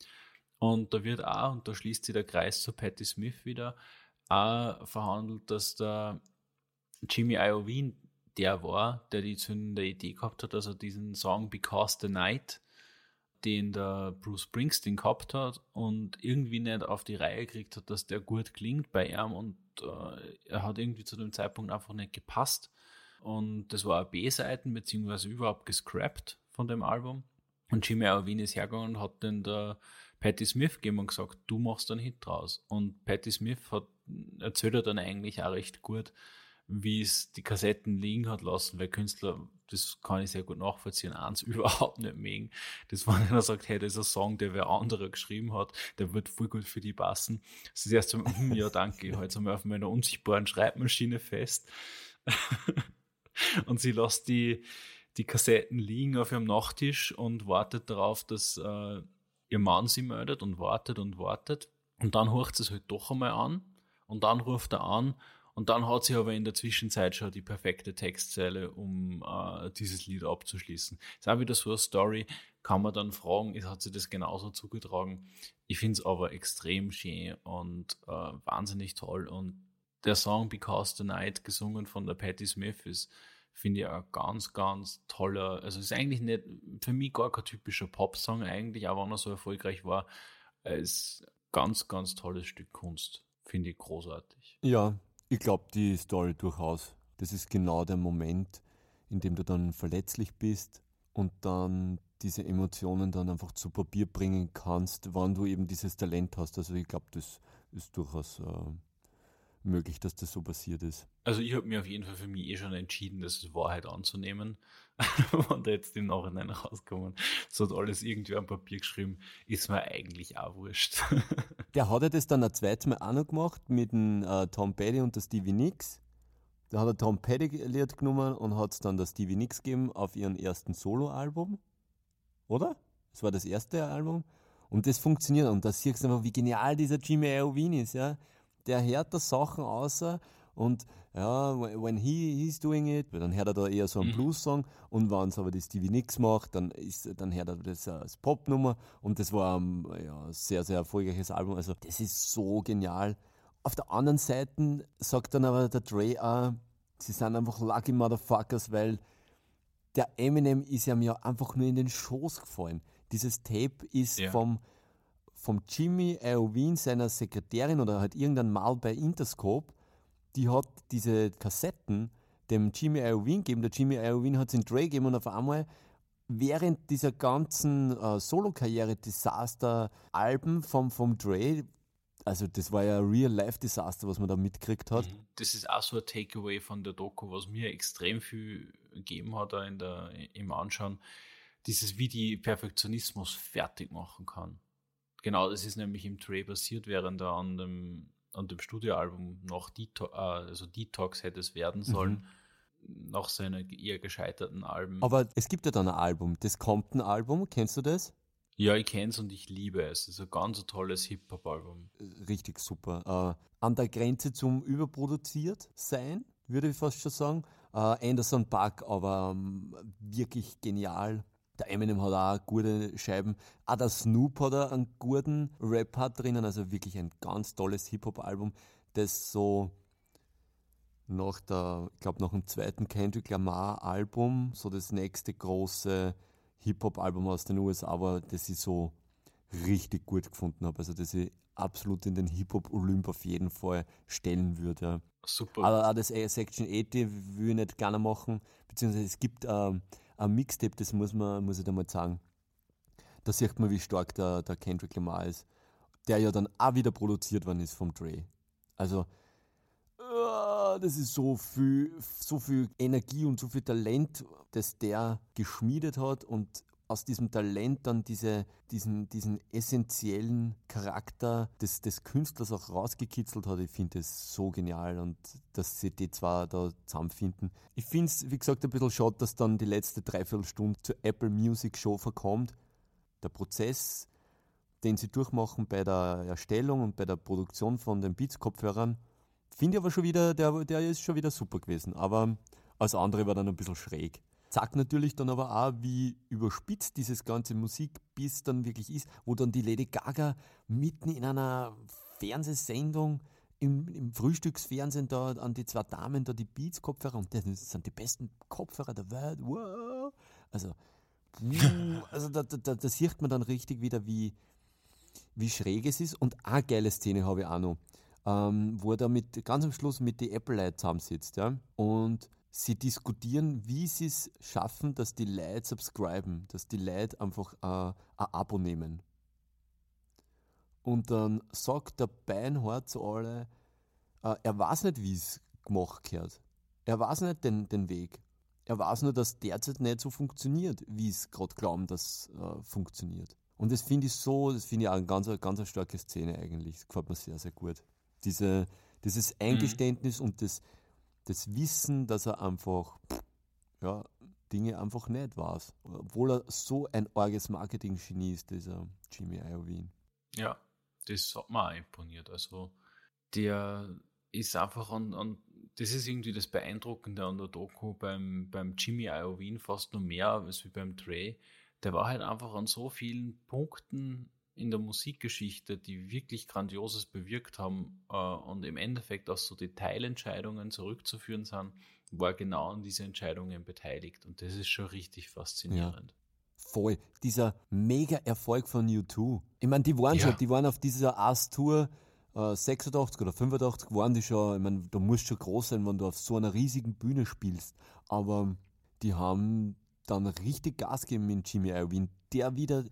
und da wird auch, und da schließt sich der Kreis zu Patti Smith wieder, auch verhandelt, dass der Jimmy Iovine der war, der die zündende Idee gehabt hat, dass er diesen Song Because the Night den der Bruce Springsteen gehabt hat und irgendwie nicht auf die Reihe gekriegt hat, dass der gut klingt bei ihm und äh, er hat irgendwie zu dem Zeitpunkt einfach nicht gepasst. Und das war B-Seiten, beziehungsweise überhaupt gescrapped von dem Album. Und Jimmy Iovine ist hergegangen und hat den der Patti Smith gegeben und gesagt, du machst einen Hit draus. Und Patti Smith hat, erzählt er dann eigentlich auch recht gut, wie es die Kassetten liegen hat lassen, weil Künstler, das kann ich sehr gut nachvollziehen, eins <laughs> überhaupt nicht mögen. Das, wenn einer sagt, hey, das ist ein Song, der wer anderer geschrieben hat, der wird voll gut für die passen. Das ist erst so, hm, ja, danke, ich halte es einmal auf meiner unsichtbaren Schreibmaschine fest. <laughs> und sie lässt die, die Kassetten liegen auf ihrem Nachttisch und wartet darauf, dass äh, ihr Mann sie meldet und wartet und wartet. Und dann horcht sie es halt doch einmal an und dann ruft er an und dann hat sie aber in der Zwischenzeit schon die perfekte Textzeile, um äh, dieses Lied abzuschließen. Ist auch wieder so eine Story, kann man dann fragen, hat sie das genauso zugetragen. Ich finde es aber extrem schön und äh, wahnsinnig toll. Und der Song Because the Night, gesungen von der Patti Smith, ist, finde ich, ein ganz, ganz toller, also ist eigentlich nicht, für mich gar kein typischer Popsong eigentlich, auch wenn er so erfolgreich war, ist ganz, ganz tolles Stück Kunst. Finde ich großartig. Ja, ich glaube, die Story durchaus. Das ist genau der Moment, in dem du dann verletzlich bist und dann diese Emotionen dann einfach zu Papier bringen kannst, wann du eben dieses Talent hast. Also ich glaube, das ist durchaus äh, möglich, dass das so passiert ist. Also ich habe mir auf jeden Fall für mich eh schon entschieden, das als Wahrheit anzunehmen. <laughs> und jetzt im Nachhinein rauskommen, so hat alles irgendwie am Papier geschrieben, ist mir eigentlich auch wurscht. <laughs> Der hat ja das dann ein zweites Mal auch noch gemacht mit dem äh, Tom Petty und der Stevie Nicks. Da hat er Tom Petty Lied genommen und hat es dann der Stevie Nicks gegeben auf ihren ersten Solo-Album. Oder? Das war das erste Album. Und das funktioniert. Und da siehst du einfach, wie genial dieser Jimmy Iovine ist. Ja? Der hört da Sachen außer und ja, when he, he's doing it, dann hört er da eher so einen mhm. Blues-Song und wenn es aber die Stevie Nicks macht, dann, ist, dann hört er das als Popnummer und das war ein ja, sehr, sehr erfolgreiches Album. Also das ist so genial. Auf der anderen Seite sagt dann aber der Dre auch, sie sind einfach lucky Motherfuckers, weil der Eminem ist ja mir einfach nur in den Schoß gefallen. Dieses Tape ist ja. vom, vom Jimmy Iovine, seiner Sekretärin oder halt irgendein Mal bei Interscope die hat diese Kassetten dem Jimmy Iovine gegeben. Der Jimmy Iovine hat es in Dre gegeben und auf einmal während dieser ganzen äh, Solo-Karriere-Desaster-Alben vom, vom Dre, also das war ja Real-Life-Desaster, was man da mitgekriegt hat. Mhm. Das ist auch so ein Takeaway von der Doku, was mir extrem viel gegeben hat in der, im Anschauen. Dieses, wie die Perfektionismus fertig machen kann. Genau, das ist nämlich im Dre passiert, während er an dem an dem Studioalbum noch Deto äh, also Detox hätte es werden sollen. Mhm. Nach seinen eher gescheiterten Alben. Aber es gibt ja dann ein Album, das Compton-Album, kennst du das? Ja, ich kenne es und ich liebe es. Es ist ein ganz tolles Hip-Hop-Album. Richtig super. Äh, an der Grenze zum überproduziert sein, würde ich fast schon sagen. Äh, Anderson Buck, aber ähm, wirklich genial. Der Eminem hat auch gute Scheiben. Auch der Snoop hat einen guten Rap-Part drinnen, also wirklich ein ganz tolles Hip-Hop-Album, das so nach der, ich glaube nach dem zweiten Kendrick Lamar-Album, so das nächste große Hip-Hop-Album aus den USA war, das ich so richtig gut gefunden habe. Also das ich absolut in den Hip-Hop-Olymp auf jeden Fall stellen würde. Super. Aber auch das Section 80 will ich nicht gerne machen, beziehungsweise es gibt ähm, ein Mixtape, das muss, man, muss ich da mal sagen. Da sieht man, wie stark der, der Kendrick Lamar ist. Der ja dann auch wieder produziert worden ist vom Dre. Also, uh, das ist so viel, so viel Energie und so viel Talent, das der geschmiedet hat und aus diesem Talent dann diese, diesen, diesen essentiellen Charakter des, des Künstlers auch rausgekitzelt hat. Ich finde das so genial und dass sie die zwei da zusammenfinden. Ich finde es, wie gesagt, ein bisschen schade, dass dann die letzte Dreiviertelstunde zur Apple Music Show verkommt. Der Prozess, den sie durchmachen bei der Erstellung und bei der Produktion von den Beats-Kopfhörern, finde ich aber schon wieder, der, der ist schon wieder super gewesen. Aber als andere war dann ein bisschen schräg sagt natürlich dann aber auch, wie überspitzt dieses ganze Musikbiss dann wirklich ist, wo dann die Lady Gaga mitten in einer Fernsehsendung im, im Frühstücksfernsehen da an die zwei Damen da die Beats-Kopfhörer und das sind die besten Kopfhörer der Welt. Wow. Also, also da, da, da sieht man dann richtig wieder, wie, wie schräg es ist. Und eine geile Szene habe ich auch noch, ähm, wo er da mit, ganz am Schluss mit die Apple-Light zusammensitzt. Ja? Und sie diskutieren, wie sie es schaffen, dass die Leute subscriben, dass die Leute einfach äh, ein Abo nehmen. Und dann sagt der Beinhard zu alle, äh, er weiß nicht, wie es gemacht gehört. Er weiß nicht den, den Weg. Er weiß nur, dass derzeit nicht so funktioniert, wie es gerade glauben, dass äh, funktioniert. Und das finde ich so, das finde ich auch eine ganz, ganz starke Szene eigentlich. Das gefällt mir sehr, sehr gut. Diese, dieses mhm. Eingeständnis mhm. und das, das Wissen, dass er einfach ja, Dinge einfach nicht weiß. Obwohl er so ein arges Marketing-Genie ist, dieser Jimmy Iovine. Ja, das hat mir auch imponiert. Also der ist einfach an, an das ist irgendwie das Beeindruckende an der Doku beim, beim Jimmy Iovine fast noch mehr als wie beim Trey. Der war halt einfach an so vielen Punkten in der Musikgeschichte, die wirklich Grandioses bewirkt haben äh, und im Endeffekt auch so Detailentscheidungen zurückzuführen sind, war genau an diese Entscheidungen beteiligt. Und das ist schon richtig faszinierend. Ja. Voll. Dieser mega Erfolg von U2. Ich meine, die waren ja. schon, die waren auf dieser Ass-Tour äh, 86 oder 85 waren die schon, ich meine, da musst schon groß sein, wenn du auf so einer riesigen Bühne spielst. Aber die haben dann richtig Gas gegeben mit Jimmy Iovine, der wieder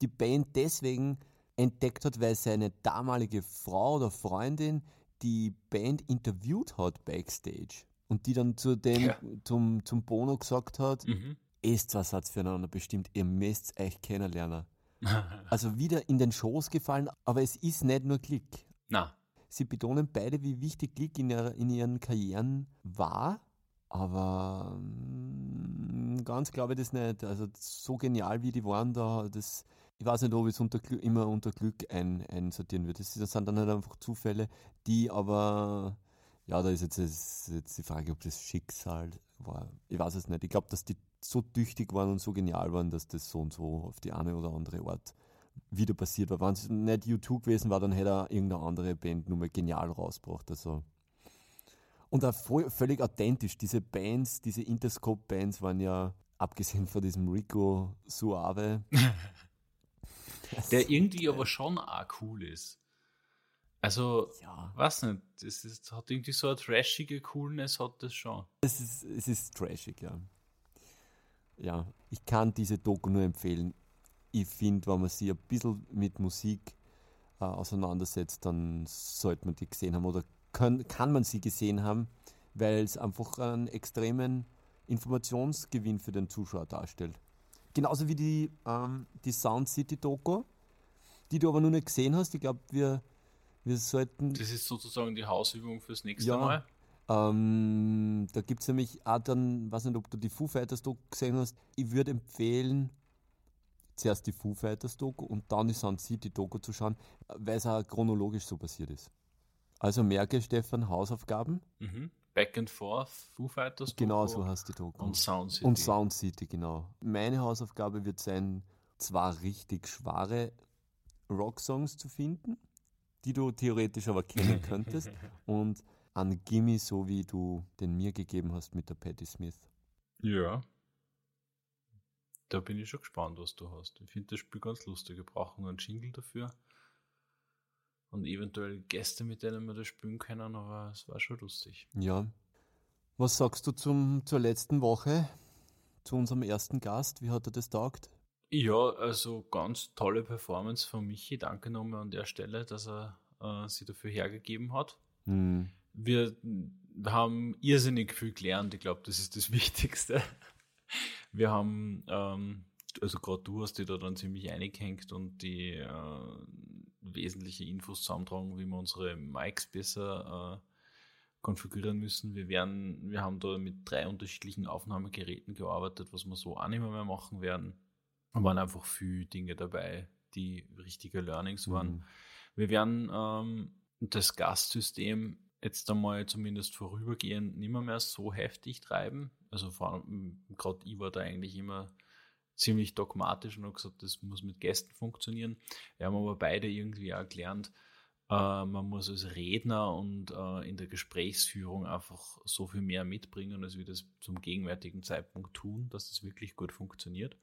die Band deswegen entdeckt hat, weil seine damalige Frau oder Freundin die Band interviewt hat backstage und die dann zu dem, ja. zum, zum Bono gesagt hat, mhm. ist was hat's füreinander bestimmt, ihr müsst euch kennenlernen. <laughs> also wieder in den Schoß gefallen, aber es ist nicht nur Glück. Na. Sie betonen beide, wie wichtig Glück in, ihrer, in ihren Karrieren war, aber mm, ganz glaube ich das nicht. Also so genial wie die waren da, das, ich weiß nicht, ob ich es unter, immer unter Glück ein, einsortieren würde. Das, das sind dann halt einfach Zufälle, die aber, ja, da ist jetzt, ist jetzt die Frage, ob das Schicksal war. Ich weiß es nicht. Ich glaube, dass die so tüchtig waren und so genial waren, dass das so und so auf die eine oder andere Art wieder passiert war. Wenn es nicht YouTube gewesen war, dann hätte er irgendeine andere Band nur mal genial rausgebracht. Also. Und auch voll, völlig authentisch. Diese Bands, diese Interscope-Bands waren ja, abgesehen von diesem Rico Suave, <laughs> der irgendwie aber schon auch cool ist. Also, ja. weiß nicht, es ist, hat irgendwie so eine trashige Coolness, hat das schon. Es ist, es ist trashig, ja. Ja, ich kann diese Doku nur empfehlen. Ich finde, wenn man sich ein bisschen mit Musik äh, auseinandersetzt, dann sollte man die gesehen haben oder kann, kann man sie gesehen haben, weil es einfach einen extremen Informationsgewinn für den Zuschauer darstellt. Genauso wie die, ähm, die Sound City Doku, die du aber noch nicht gesehen hast. Ich glaube, wir, wir sollten. Das ist sozusagen die Hausübung fürs nächste ja, Mal. Ähm, da gibt es nämlich auch dann, weiß nicht, ob du die Foo Fighters Doku gesehen hast. Ich würde empfehlen, zuerst die Foo Fighters Doku und dann die Sound City Doku zu schauen, weil es auch chronologisch so passiert ist. Also merke, Stefan, Hausaufgaben. Mhm. Back and Forth, Foo Fighters Doku. Genau so heißt die Doku. Und Sound City. Und Sound City, genau. Meine Hausaufgabe wird sein, zwar richtig schwere Rocksongs zu finden, die du theoretisch aber kennen <laughs> könntest. und an Gimme, so wie du den mir gegeben hast mit der Patti Smith. Ja. Da bin ich schon gespannt, was du hast. Ich finde das Spiel ganz lustig. Wir brauchen einen Jingle dafür und eventuell Gäste, mit denen wir das spielen können, aber es war schon lustig. Ja. Was sagst du zum, zur letzten Woche, zu unserem ersten Gast? Wie hat er das taugt? Ja, also ganz tolle Performance von Michi. Danke nochmal an der Stelle, dass er äh, sie dafür hergegeben hat. Hm. Wir, haben irrsinnig viel gelernt. Ich glaube, das ist das <laughs> Wichtigste. Wir haben, ähm, also gerade du hast dich da dann ziemlich eingehängt und die äh, wesentliche Infos zusammentragen, wie wir unsere Mics besser äh, konfigurieren müssen. Wir werden, wir haben da mit drei unterschiedlichen Aufnahmegeräten gearbeitet, was wir so auch nicht mehr machen werden. Da waren einfach viele Dinge dabei, die richtige Learnings waren. Mhm. Wir werden ähm, das Gastsystem jetzt einmal zumindest vorübergehend nicht mehr, mehr so heftig treiben. Also gerade ich war da eigentlich immer ziemlich dogmatisch und habe gesagt, das muss mit Gästen funktionieren. Wir haben aber beide irgendwie auch gelernt, äh, man muss als Redner und äh, in der Gesprächsführung einfach so viel mehr mitbringen, als wir das zum gegenwärtigen Zeitpunkt tun, dass das wirklich gut funktioniert.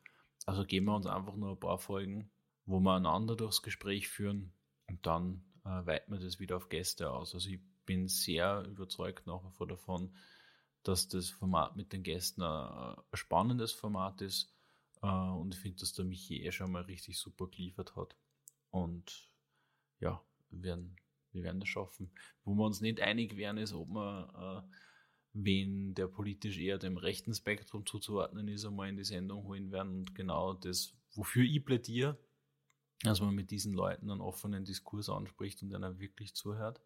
Also geben wir uns einfach nur ein paar Folgen, wo wir einander durchs Gespräch führen und dann äh, weiten wir das wieder auf Gäste aus. Also ich bin sehr überzeugt nach wie vor davon, dass das Format mit den Gästen ein, ein spannendes Format ist äh, und ich finde, dass der Michi eh schon mal richtig super geliefert hat. Und ja, wir werden, wir werden das schaffen. Wo wir uns nicht einig wären, ist, ob wir äh, wen der politisch eher dem rechten Spektrum zuzuordnen ist, einmal in die Sendung holen werden und genau das, wofür ich plädiere, dass man mit diesen Leuten einen offenen Diskurs anspricht und einer wirklich zuhört.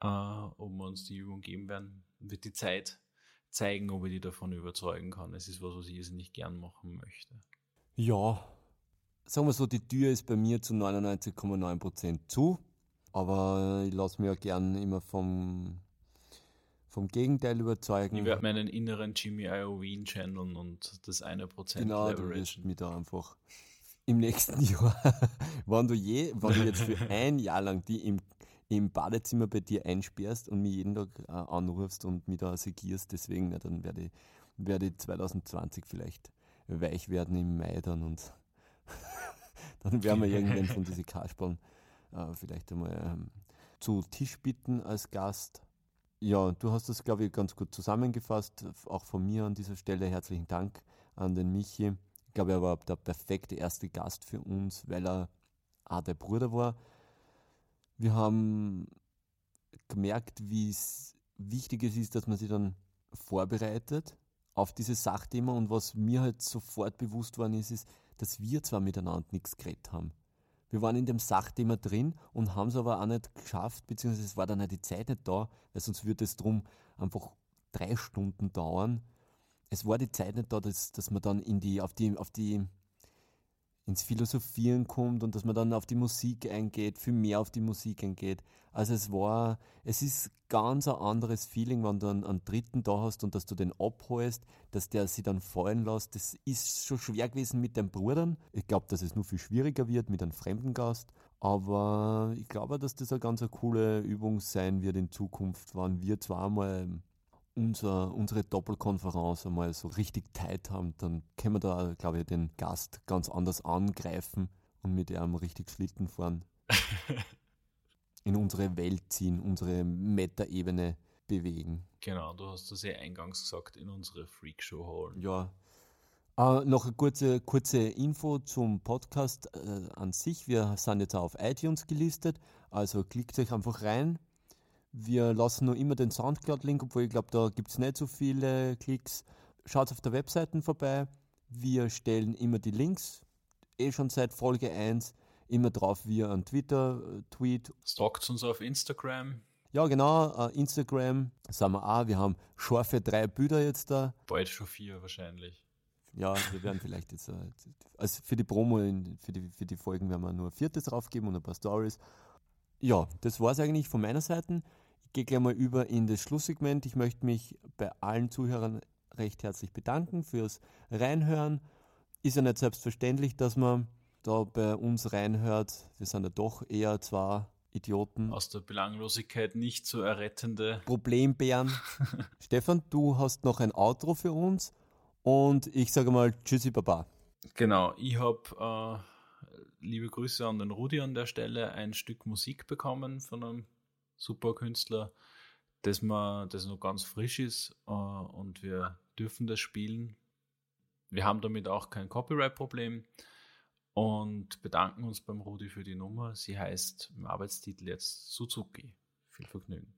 Äh, ob wir uns die Übung geben werden, wird die Zeit zeigen, ob ich die davon überzeugen kann. Es ist was, was ich nicht gern machen möchte. Ja, sagen wir so, die Tür ist bei mir zu 99,9% zu, aber ich lasse mich ja gern immer vom vom Gegenteil überzeugen. Ich werde meinen inneren Jimmy Iovine channeln und das eine Prozent Genau, du wirst mich da einfach im nächsten <laughs> Jahr, wenn du je, wenn du jetzt für <laughs> ein Jahr lang die im, im Badezimmer bei dir einsperrst und mich jeden Tag äh, anrufst und mich da segierst, deswegen, na, dann werde ich, werde ich 2020 vielleicht weich werden im Mai dann und <laughs> dann werden wir irgendwann von diesen Kasperlen äh, vielleicht einmal ähm, zu Tisch bitten als Gast ja, du hast das, glaube ich, ganz gut zusammengefasst. Auch von mir an dieser Stelle herzlichen Dank an den Michi. Ich glaube, er war der perfekte erste Gast für uns, weil er auch der Bruder war. Wir haben gemerkt, wie wichtig es ist, dass man sich dann vorbereitet auf dieses Sachthema. Und was mir halt sofort bewusst worden ist, ist, dass wir zwar miteinander nichts geredet haben. Wir waren in dem Sachthema drin und haben es aber auch nicht geschafft, beziehungsweise es war dann auch die Zeit nicht da, weil sonst würde es drum einfach drei Stunden dauern. Es war die Zeit nicht da, dass, dass man dann in die, auf die, auf die ins Philosophieren kommt und dass man dann auf die Musik eingeht, viel mehr auf die Musik eingeht. Also es war, es ist ganz ein anderes Feeling, wenn du einen, einen Dritten da hast und dass du den abholst, dass der sie dann fallen lässt. Das ist schon schwer gewesen mit den Brüdern. Ich glaube, dass es nur viel schwieriger wird mit einem fremden Gast. Aber ich glaube, dass das eine ganz eine coole Übung sein wird in Zukunft, wenn wir zwar mal unser, unsere Doppelkonferenz einmal so richtig tight haben, dann können wir da, glaube ich, den Gast ganz anders angreifen und mit ihm richtig Schlitten fahren. <laughs> in unsere Welt ziehen, unsere Meta-Ebene bewegen. Genau, du hast das ja eingangs gesagt, in unsere Freakshow holen. Ja. Äh, noch eine kurze, kurze Info zum Podcast äh, an sich. Wir sind jetzt auf iTunes gelistet, also klickt euch einfach rein, wir lassen nur immer den Soundcloud-Link, obwohl ich glaube, da gibt es nicht so viele Klicks. Schaut auf der Webseite vorbei. Wir stellen immer die Links, eh schon seit Folge 1, immer drauf via ein Twitter-Tweet. Stalkt uns auf Instagram. Ja, genau, uh, Instagram sagen wir auch. Wir haben scharfe drei Bilder jetzt da. Bald schon vier wahrscheinlich. Ja, wir werden vielleicht jetzt, uh, also für die Promo, für, die, für die Folgen werden wir nur ein viertes draufgeben und ein paar Stories. Ja, das war es eigentlich von meiner Seite gehe gleich mal über in das Schlusssegment. Ich möchte mich bei allen Zuhörern recht herzlich bedanken fürs Reinhören. Ist ja nicht selbstverständlich, dass man da bei uns reinhört. Wir sind ja doch eher zwar Idioten. Aus der Belanglosigkeit nicht zu errettende Problembären. <laughs> Stefan, du hast noch ein Outro für uns und ich sage mal Tschüssi Baba. Genau, ich habe äh, liebe Grüße an den Rudi an der Stelle ein Stück Musik bekommen von einem super Künstler, dass man das noch ganz frisch ist äh, und wir dürfen das spielen. Wir haben damit auch kein Copyright-Problem und bedanken uns beim Rudi für die Nummer. Sie heißt im Arbeitstitel jetzt Suzuki. Viel Vergnügen.